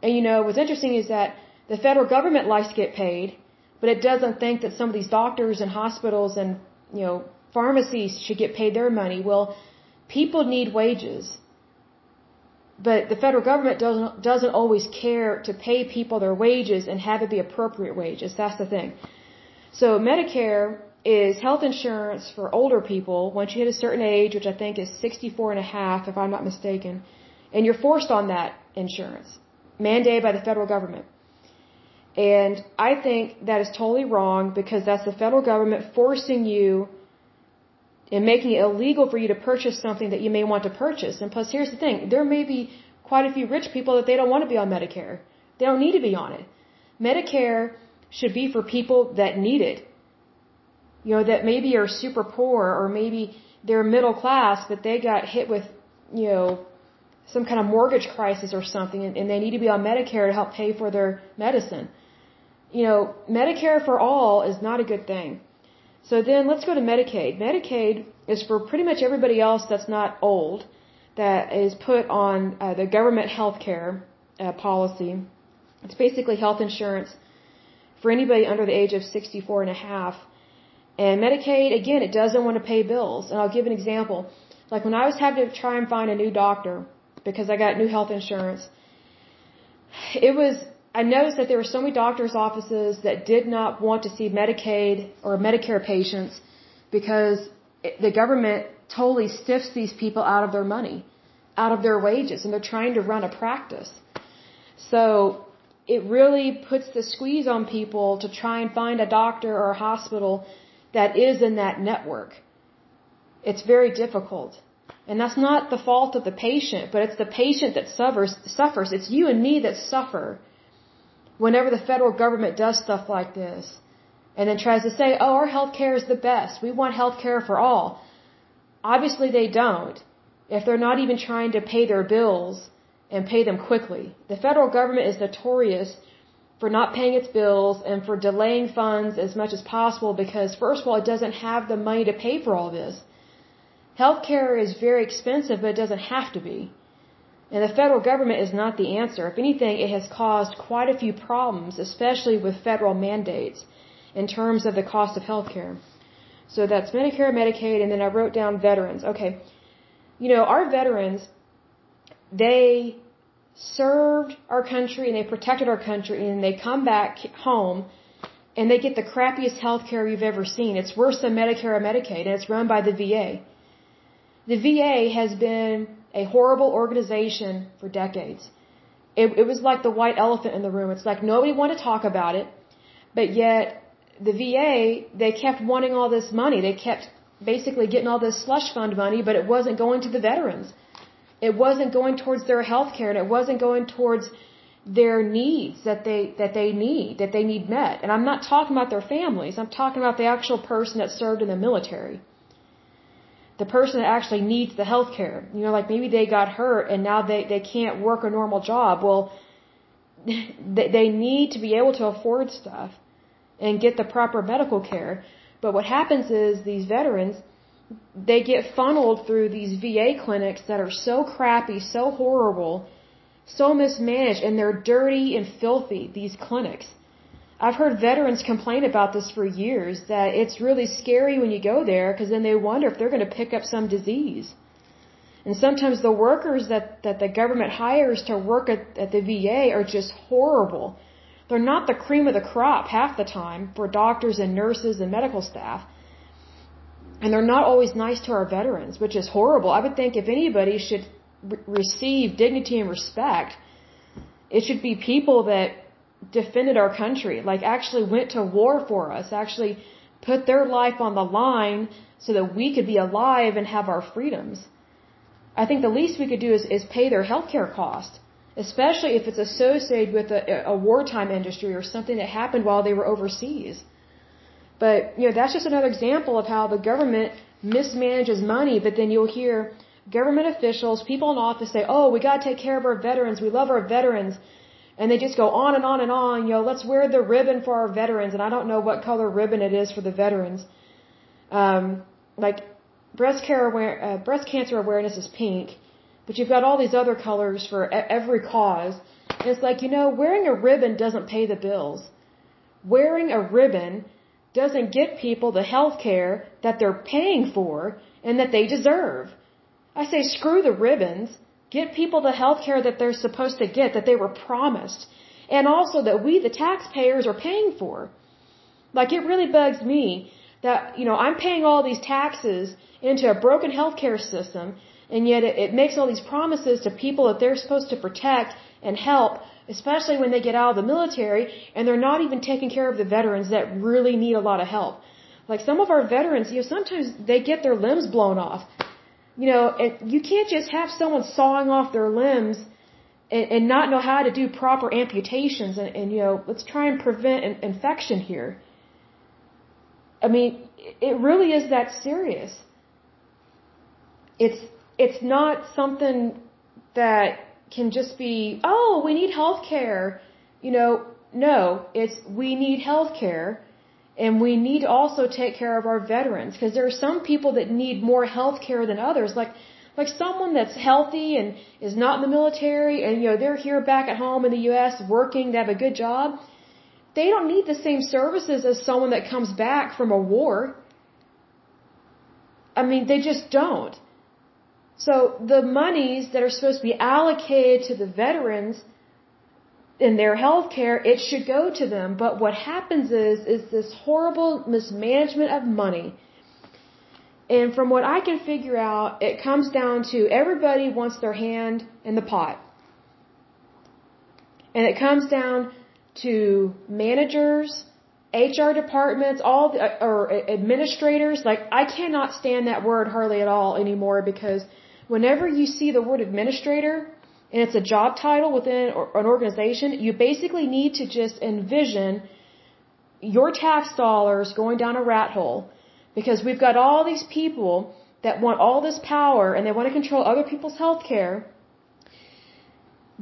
And you know, what's interesting is that the federal government likes to get paid, but it doesn't think that some of these doctors and hospitals and, you know, pharmacies should get paid their money. Well, people need wages. But the federal government doesn't, doesn't always care to pay people their wages and have it be appropriate wages. That's the thing. So Medicare is health insurance for older people once you hit a certain age, which I think is 64 and a half, if I'm not mistaken. And you're forced on that insurance, mandated by the federal government. And I think that is totally wrong because that's the federal government forcing you and making it illegal for you to purchase something that you may want to purchase. And plus, here's the thing there may be quite a few rich people that they don't want to be on Medicare. They don't need to be on it. Medicare should be for people that need it. You know, that maybe are super poor or maybe they're middle class, but they got hit with, you know, some kind of mortgage crisis or something and, and they need to be on Medicare to help pay for their medicine you know, Medicare for all is not a good thing. So then let's go to Medicaid. Medicaid is for pretty much everybody else that's not old, that is put on uh, the government health care uh, policy. It's basically health insurance for anybody under the age of 64 and a half. And Medicaid, again, it doesn't want to pay bills. And I'll give an example. Like when I was having to try and find a new doctor, because I got new health insurance. It was, I noticed that there were so many doctor's offices that did not want to see Medicaid or Medicare patients because the government totally stiffs these people out of their money, out of their wages, and they're trying to run a practice. So it really puts the squeeze on people to try and find a doctor or a hospital that is in that network. It's very difficult. And that's not the fault of the patient, but it's the patient that suffers, suffers. It's you and me that suffer whenever the federal government does stuff like this and then tries to say, oh, our health care is the best. We want health care for all. Obviously they don't. If they're not even trying to pay their bills and pay them quickly. The federal government is notorious for not paying its bills and for delaying funds as much as possible because first of all, it doesn't have the money to pay for all this. Healthcare is very expensive, but it doesn't have to be. And the federal government is not the answer. If anything, it has caused quite a few problems, especially with federal mandates in terms of the cost of healthcare. So that's Medicare, Medicaid, and then I wrote down veterans. Okay. You know, our veterans, they served our country and they protected our country and they come back home and they get the crappiest healthcare you've ever seen. It's worse than Medicare or Medicaid and it's run by the VA. The VA has been a horrible organization for decades. It, it was like the white elephant in the room. It's like nobody wanted to talk about it, but yet the VA, they kept wanting all this money. They kept basically getting all this slush fund money, but it wasn't going to the veterans. It wasn't going towards their health care and it wasn't going towards their needs that they that they need, that they need met. And I'm not talking about their families. I'm talking about the actual person that served in the military the person that actually needs the health care. You know, like maybe they got hurt and now they, they can't work a normal job. Well, (laughs) they, they need to be able to afford stuff and get the proper medical care. But what happens is these veterans, they get funneled through these VA clinics that are so crappy, so horrible, so mismanaged, and they're dirty and filthy, these clinics. I've heard veterans complain about this for years that it's really scary when you go there because then they wonder if they're going to pick up some disease. And sometimes the workers that, that the government hires to work at, at the VA are just horrible. They're not the cream of the crop half the time for doctors and nurses and medical staff. And they're not always nice to our veterans, which is horrible. I would think if anybody should re- receive dignity and respect, it should be people that defended our country, like actually went to war for us, actually put their life on the line so that we could be alive and have our freedoms. I think the least we could do is, is pay their healthcare cost, especially if it's associated with a, a wartime industry or something that happened while they were overseas. But, you know, that's just another example of how the government mismanages money, but then you'll hear government officials, people in office say, oh, we gotta take care of our veterans, we love our veterans, and they just go on and on and on. You know, let's wear the ribbon for our veterans, and I don't know what color ribbon it is for the veterans. Um, like breast care aware, uh, breast cancer awareness is pink, but you've got all these other colors for every cause. And it's like you know, wearing a ribbon doesn't pay the bills. Wearing a ribbon doesn't get people the health care that they're paying for and that they deserve. I say screw the ribbons. Get people the health care that they're supposed to get, that they were promised, and also that we, the taxpayers, are paying for. Like, it really bugs me that, you know, I'm paying all these taxes into a broken healthcare system, and yet it, it makes all these promises to people that they're supposed to protect and help, especially when they get out of the military, and they're not even taking care of the veterans that really need a lot of help. Like some of our veterans, you know, sometimes they get their limbs blown off you know, and you can't just have someone sawing off their limbs and, and not know how to do proper amputations and, and you know, let's try and prevent an infection here. I mean, it really is that serious. It's it's not something that can just be, oh, we need health care. You know, no, it's we need health care and we need to also take care of our veterans because there are some people that need more health care than others. Like, like someone that's healthy and is not in the military and, you know, they're here back at home in the U.S. working, they have a good job. They don't need the same services as someone that comes back from a war. I mean, they just don't. So the monies that are supposed to be allocated to the veterans in their health care, it should go to them. But what happens is, is this horrible mismanagement of money. And from what I can figure out, it comes down to everybody wants their hand in the pot. And it comes down to managers, HR departments, all the, or administrators. Like I cannot stand that word hardly at all anymore because whenever you see the word administrator and it's a job title within an organization, you basically need to just envision your tax dollars going down a rat hole because we've got all these people that want all this power and they want to control other people's health care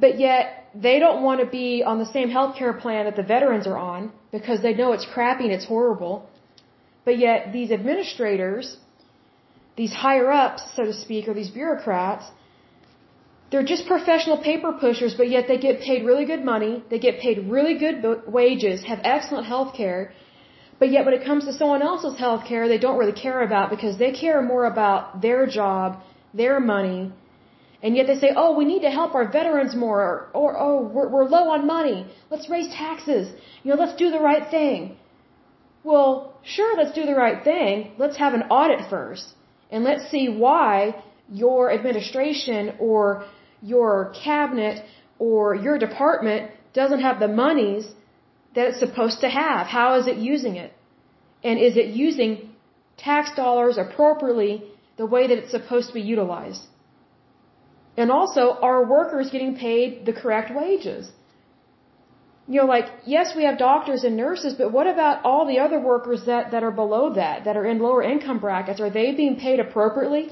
but yet they don't want to be on the same health care plan that the veterans are on because they know it's crappy and it's horrible. But yet these administrators, these higher ups, so to speak, or these bureaucrats, they're just professional paper pushers, but yet they get paid really good money, they get paid really good wages, have excellent health care, but yet when it comes to someone else's health care, they don't really care about because they care more about their job, their money, and yet they say, oh, we need to help our veterans more, or, or oh, we're, we're low on money. Let's raise taxes. You know, let's do the right thing. Well, sure, let's do the right thing. Let's have an audit first. And let's see why your administration or your cabinet or your department doesn't have the monies that it's supposed to have. How is it using it? And is it using tax dollars appropriately the way that it's supposed to be utilized? And also, are workers getting paid the correct wages? You know, like, yes, we have doctors and nurses, but what about all the other workers that, that are below that, that are in lower income brackets? Are they being paid appropriately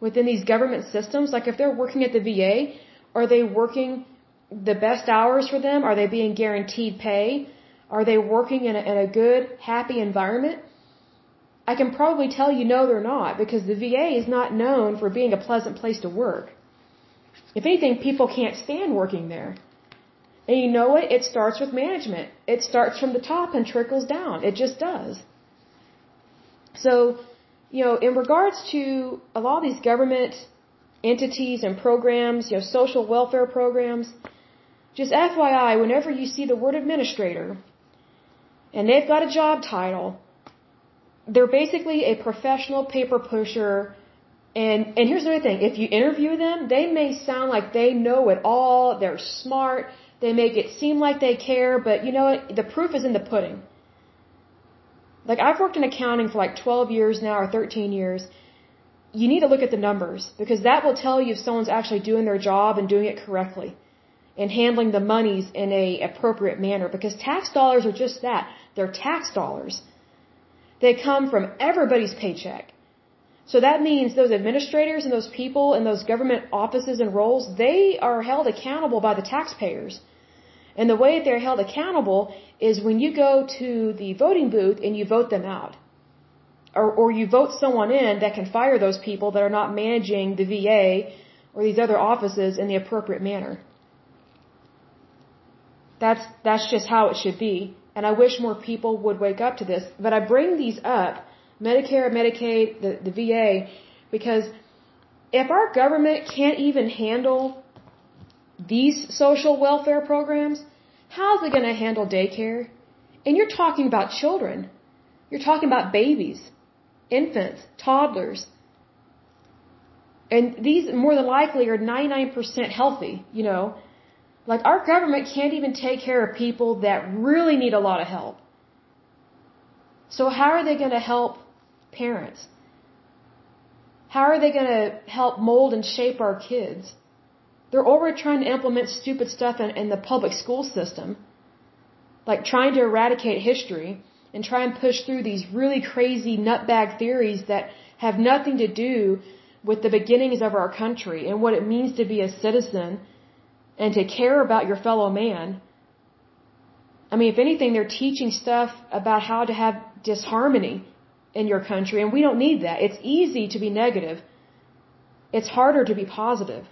within these government systems? Like, if they're working at the VA, are they working the best hours for them? Are they being guaranteed pay? Are they working in a, in a good, happy environment? I can probably tell you no, they're not, because the VA is not known for being a pleasant place to work. If anything, people can't stand working there. And you know what? It starts with management. It starts from the top and trickles down. It just does. So, you know, in regards to a lot of these government entities and programs, you know, social welfare programs, just FYI, whenever you see the word administrator and they've got a job title, they're basically a professional paper pusher and and here's the other thing: if you interview them, they may sound like they know it all. They're smart. They make it seem like they care, but you know what? The proof is in the pudding. Like I've worked in accounting for like 12 years now or 13 years. You need to look at the numbers because that will tell you if someone's actually doing their job and doing it correctly and handling the monies in a appropriate manner because tax dollars are just that. They're tax dollars. They come from everybody's paycheck. So that means those administrators and those people in those government offices and roles, they are held accountable by the taxpayers. And the way that they're held accountable is when you go to the voting booth and you vote them out. Or, or you vote someone in that can fire those people that are not managing the VA or these other offices in the appropriate manner. That's, that's just how it should be. And I wish more people would wake up to this. But I bring these up Medicare, Medicaid, the, the VA, because if our government can't even handle these social welfare programs, how's it going to handle daycare? And you're talking about children. You're talking about babies, infants, toddlers. And these more than likely are 99% healthy, you know. Like our government can't even take care of people that really need a lot of help. So how are they going to help parents? How are they going to help mold and shape our kids? They're already trying to implement stupid stuff in, in the public school system, like trying to eradicate history and try and push through these really crazy nutbag theories that have nothing to do with the beginnings of our country and what it means to be a citizen and to care about your fellow man. I mean, if anything, they're teaching stuff about how to have disharmony in your country, and we don't need that. It's easy to be negative. It's harder to be positive.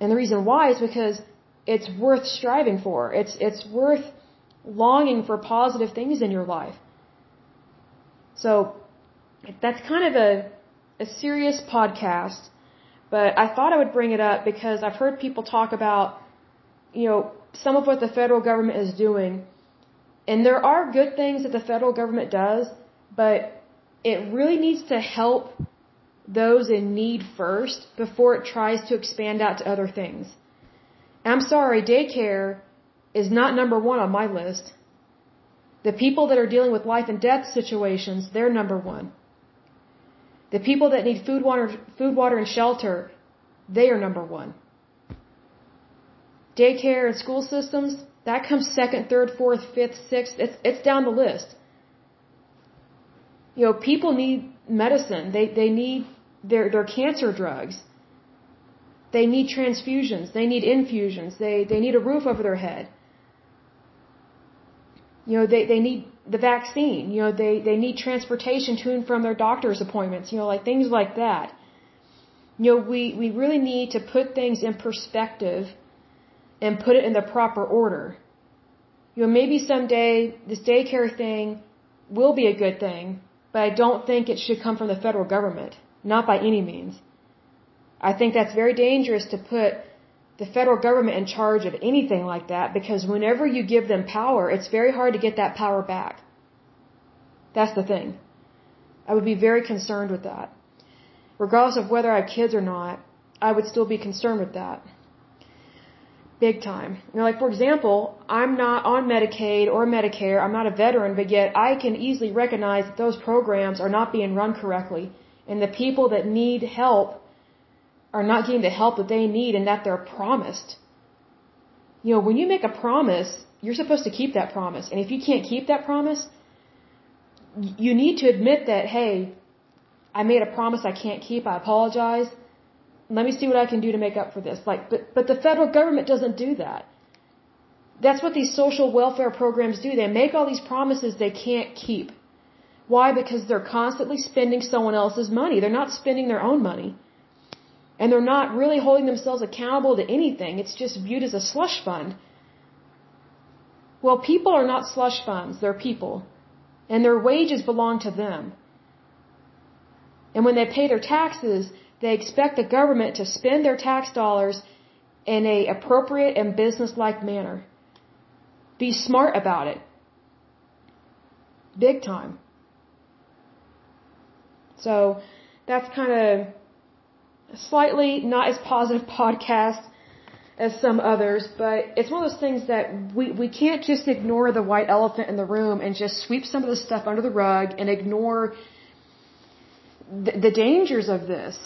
And the reason why is because it's worth striving for. It's it's worth longing for positive things in your life. So that's kind of a a serious podcast. But I thought I would bring it up because I've heard people talk about, you know, some of what the federal government is doing. And there are good things that the federal government does, but it really needs to help those in need first before it tries to expand out to other things. I'm sorry, daycare is not number one on my list. The people that are dealing with life and death situations, they're number one. The people that need food, water, food, water, and shelter, they are number one. Daycare and school systems, that comes second, third, fourth, fifth, sixth. It's, it's down the list. You know, people need medicine. They, they need their, their cancer drugs. They need transfusions. They need infusions. They, they need a roof over their head. You know, they, they need the vaccine. You know, they, they need transportation to and from their doctor's appointments. You know, like things like that. You know, we, we really need to put things in perspective and put it in the proper order. You know, maybe someday this daycare thing will be a good thing, but I don't think it should come from the federal government. Not by any means. I think that's very dangerous to put the federal government in charge of anything like that because whenever you give them power, it's very hard to get that power back. That's the thing. I would be very concerned with that. Regardless of whether I have kids or not, I would still be concerned with that. Big time. You know, like for example, I'm not on Medicaid or Medicare, I'm not a veteran, but yet I can easily recognize that those programs are not being run correctly. And the people that need help are not getting the help that they need and that they're promised. You know, when you make a promise, you're supposed to keep that promise. And if you can't keep that promise, you need to admit that, hey, I made a promise I can't keep. I apologize. Let me see what I can do to make up for this. Like, but, but the federal government doesn't do that. That's what these social welfare programs do. They make all these promises they can't keep. Why? Because they're constantly spending someone else's money. They're not spending their own money. And they're not really holding themselves accountable to anything. It's just viewed as a slush fund. Well, people are not slush funds. They're people. And their wages belong to them. And when they pay their taxes, they expect the government to spend their tax dollars in a appropriate and business-like manner. Be smart about it. Big time. So that's kind of slightly not as positive (laughs) podcast as some others, but it's one of those things that we, we can't just ignore the white elephant in the room and just sweep some of the stuff under the rug and ignore the, the dangers of this.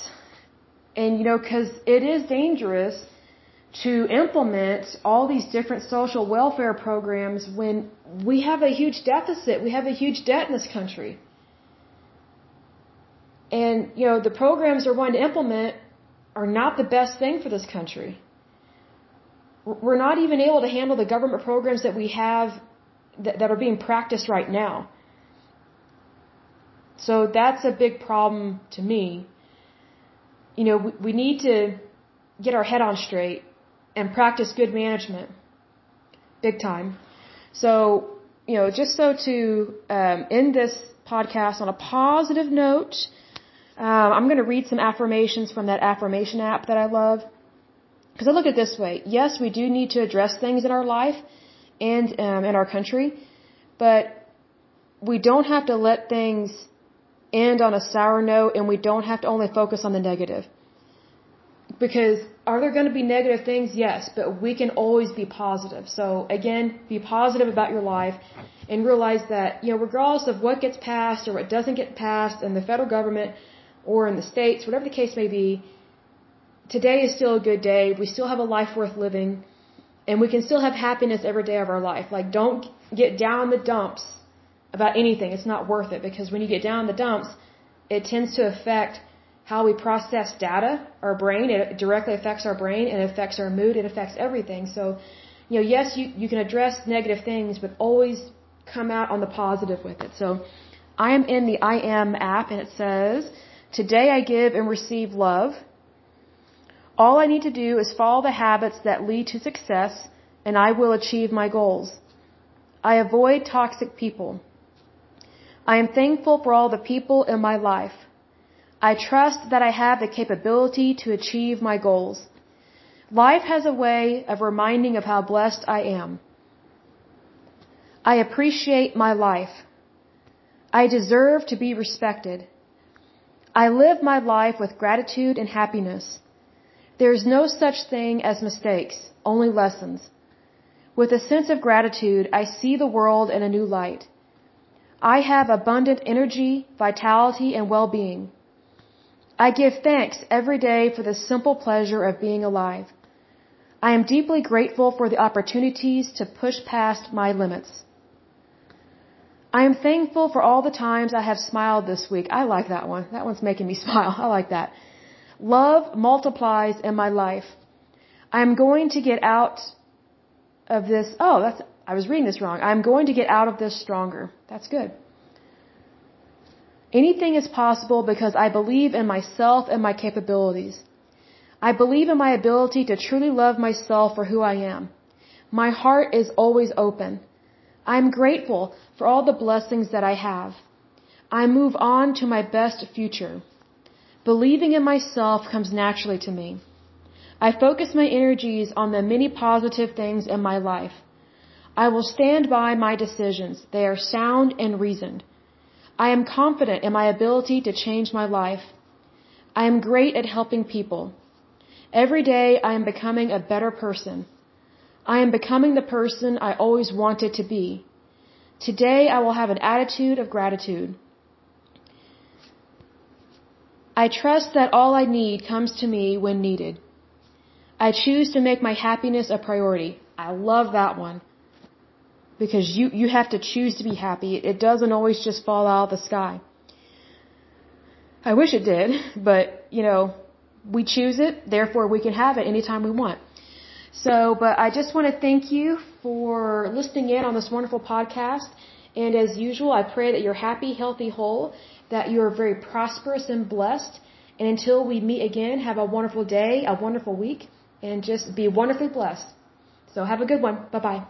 And, you know, because it is dangerous to implement all these different social welfare programs when we have a huge deficit, we have a huge debt in this country. And, you know, the programs we're going to implement are not the best thing for this country. We're not even able to handle the government programs that we have that, that are being practiced right now. So that's a big problem to me. You know, we, we need to get our head on straight and practice good management. Big time. So, you know, just so to um, end this podcast on a positive note, um, I'm going to read some affirmations from that affirmation app that I love. Because I look at it this way. Yes, we do need to address things in our life and um, in our country, but we don't have to let things end on a sour note and we don't have to only focus on the negative. Because are there going to be negative things? Yes, but we can always be positive. So again, be positive about your life and realize that, you know, regardless of what gets passed or what doesn't get passed in the federal government, or in the States, whatever the case may be, today is still a good day. We still have a life worth living. And we can still have happiness every day of our life. Like, don't get down the dumps about anything. It's not worth it because when you get down the dumps, it tends to affect how we process data, our brain. It directly affects our brain it affects our mood. It affects everything. So, you know, yes, you, you can address negative things, but always come out on the positive with it. So, I am in the I Am app and it says, Today I give and receive love. All I need to do is follow the habits that lead to success, and I will achieve my goals. I avoid toxic people. I am thankful for all the people in my life. I trust that I have the capability to achieve my goals. Life has a way of reminding of how blessed I am. I appreciate my life. I deserve to be respected. I live my life with gratitude and happiness. There is no such thing as mistakes, only lessons. With a sense of gratitude, I see the world in a new light. I have abundant energy, vitality, and well-being. I give thanks every day for the simple pleasure of being alive. I am deeply grateful for the opportunities to push past my limits. I am thankful for all the times I have smiled this week. I like that one. That one's making me (laughs) smile. I like that. Love multiplies in my life. I am going to get out of this. Oh, that's, I was reading this wrong. I'm going to get out of this stronger. That's good. Anything is possible because I believe in myself and my capabilities. I believe in my ability to truly love myself for who I am. My heart is always open. I am grateful for all the blessings that I have. I move on to my best future. Believing in myself comes naturally to me. I focus my energies on the many positive things in my life. I will stand by my decisions. They are sound and reasoned. I am confident in my ability to change my life. I am great at helping people. Every day I am becoming a better person. I am becoming the person I always wanted to be. Today I will have an attitude of gratitude. I trust that all I need comes to me when needed. I choose to make my happiness a priority. I love that one because you you have to choose to be happy. It doesn't always just fall out of the sky. I wish it did, (laughs) but you know, we choose it, therefore we can have it anytime we want. So, but I just want to thank you for listening in on this wonderful podcast. And as usual, I pray that you're happy, healthy, whole, that you're very prosperous and blessed. And until we meet again, have a wonderful day, a wonderful week, and just be wonderfully blessed. So have a good one. Bye bye.